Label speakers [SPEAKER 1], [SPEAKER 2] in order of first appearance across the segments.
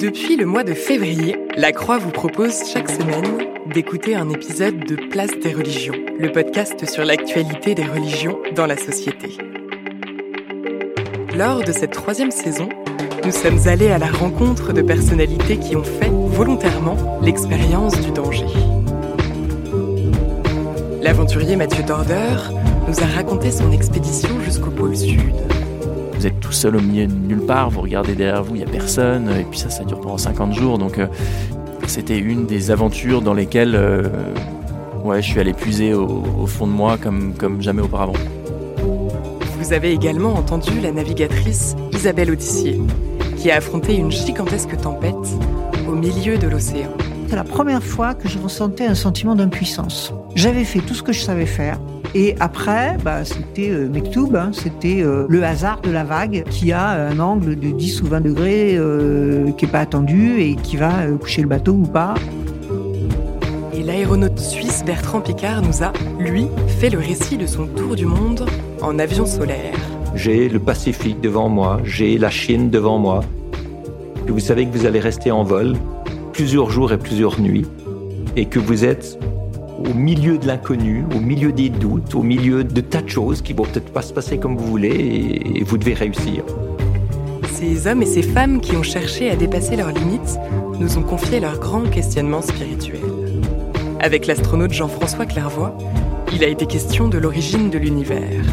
[SPEAKER 1] Depuis le mois de février, La Croix vous propose chaque semaine d'écouter un épisode de Place des religions, le podcast sur l'actualité des religions dans la société. Lors de cette troisième saison, nous sommes allés à la rencontre de personnalités qui ont fait volontairement l'expérience du danger. L'aventurier Mathieu Dorder nous a raconté son expédition jusqu'au pôle Sud.
[SPEAKER 2] Vous êtes tout seul au milieu de nulle part, vous regardez derrière vous, il n'y a personne, et puis ça, ça dure pendant 50 jours. Donc, euh, c'était une des aventures dans lesquelles euh, ouais, je suis allé puiser au, au, fond de moi comme, comme jamais auparavant.
[SPEAKER 1] Vous avez également entendu la navigatrice Isabelle Audissier, qui a affronté une gigantesque tempête au milieu de l'océan.
[SPEAKER 3] C'est la première fois que je ressentais un sentiment d'impuissance. J'avais fait tout ce que je savais faire. Et après, bah, c'était euh, Mektoub, hein, c'était euh, le hasard de la vague qui a un angle de 10 ou 20 degrés euh, qui n'est pas attendu et qui va euh, coucher le bateau ou pas.
[SPEAKER 1] Et l'aéronaute suisse Bertrand Picard nous a, lui, fait le récit de son tour du monde en avion solaire.
[SPEAKER 4] J'ai le Pacifique devant moi, j'ai la Chine devant moi. Et vous savez que vous allez rester en vol plusieurs jours et plusieurs nuits et que vous êtes au milieu de l'inconnu, au milieu des doutes, au milieu de tas de choses qui vont peut-être pas se passer comme vous voulez et, et vous devez réussir.
[SPEAKER 1] Ces hommes et ces femmes qui ont cherché à dépasser leurs limites nous ont confié leurs grands questionnements spirituels. Avec l'astronaute Jean-François Clairvoy, il a été question de l'origine de l'univers.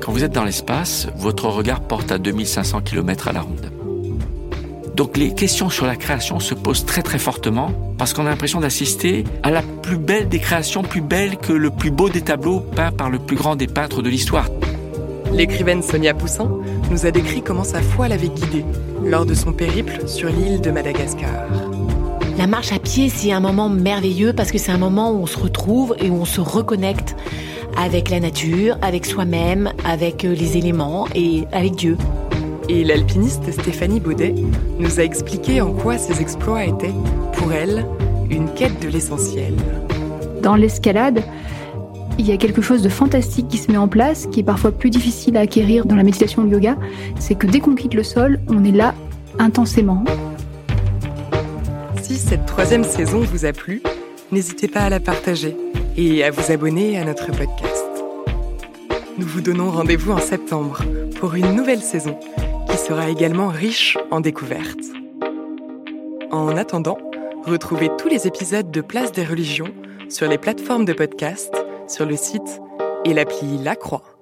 [SPEAKER 5] Quand vous êtes dans l'espace, votre regard porte à 2500 km à la ronde. Donc les questions sur la création se posent très très fortement parce qu'on a l'impression d'assister à la plus belle des créations, plus belle que le plus beau des tableaux peints par le plus grand des peintres de l'histoire.
[SPEAKER 1] L'écrivaine Sonia Poussin nous a décrit comment sa foi l'avait guidée lors de son périple sur l'île de Madagascar.
[SPEAKER 6] La marche à pied, c'est un moment merveilleux parce que c'est un moment où on se retrouve et où on se reconnecte avec la nature, avec soi-même, avec les éléments et avec Dieu.
[SPEAKER 1] Et l'alpiniste Stéphanie Baudet nous a expliqué en quoi ces exploits étaient, pour elle, une quête de l'essentiel.
[SPEAKER 7] Dans l'escalade, il y a quelque chose de fantastique qui se met en place, qui est parfois plus difficile à acquérir dans la méditation ou le yoga, c'est que dès qu'on quitte le sol, on est là intensément.
[SPEAKER 1] Si cette troisième saison vous a plu, n'hésitez pas à la partager et à vous abonner à notre podcast. Nous vous donnons rendez-vous en septembre pour une nouvelle saison sera également riche en découvertes. En attendant, retrouvez tous les épisodes de Place des religions sur les plateformes de podcast, sur le site et l'appli La Croix.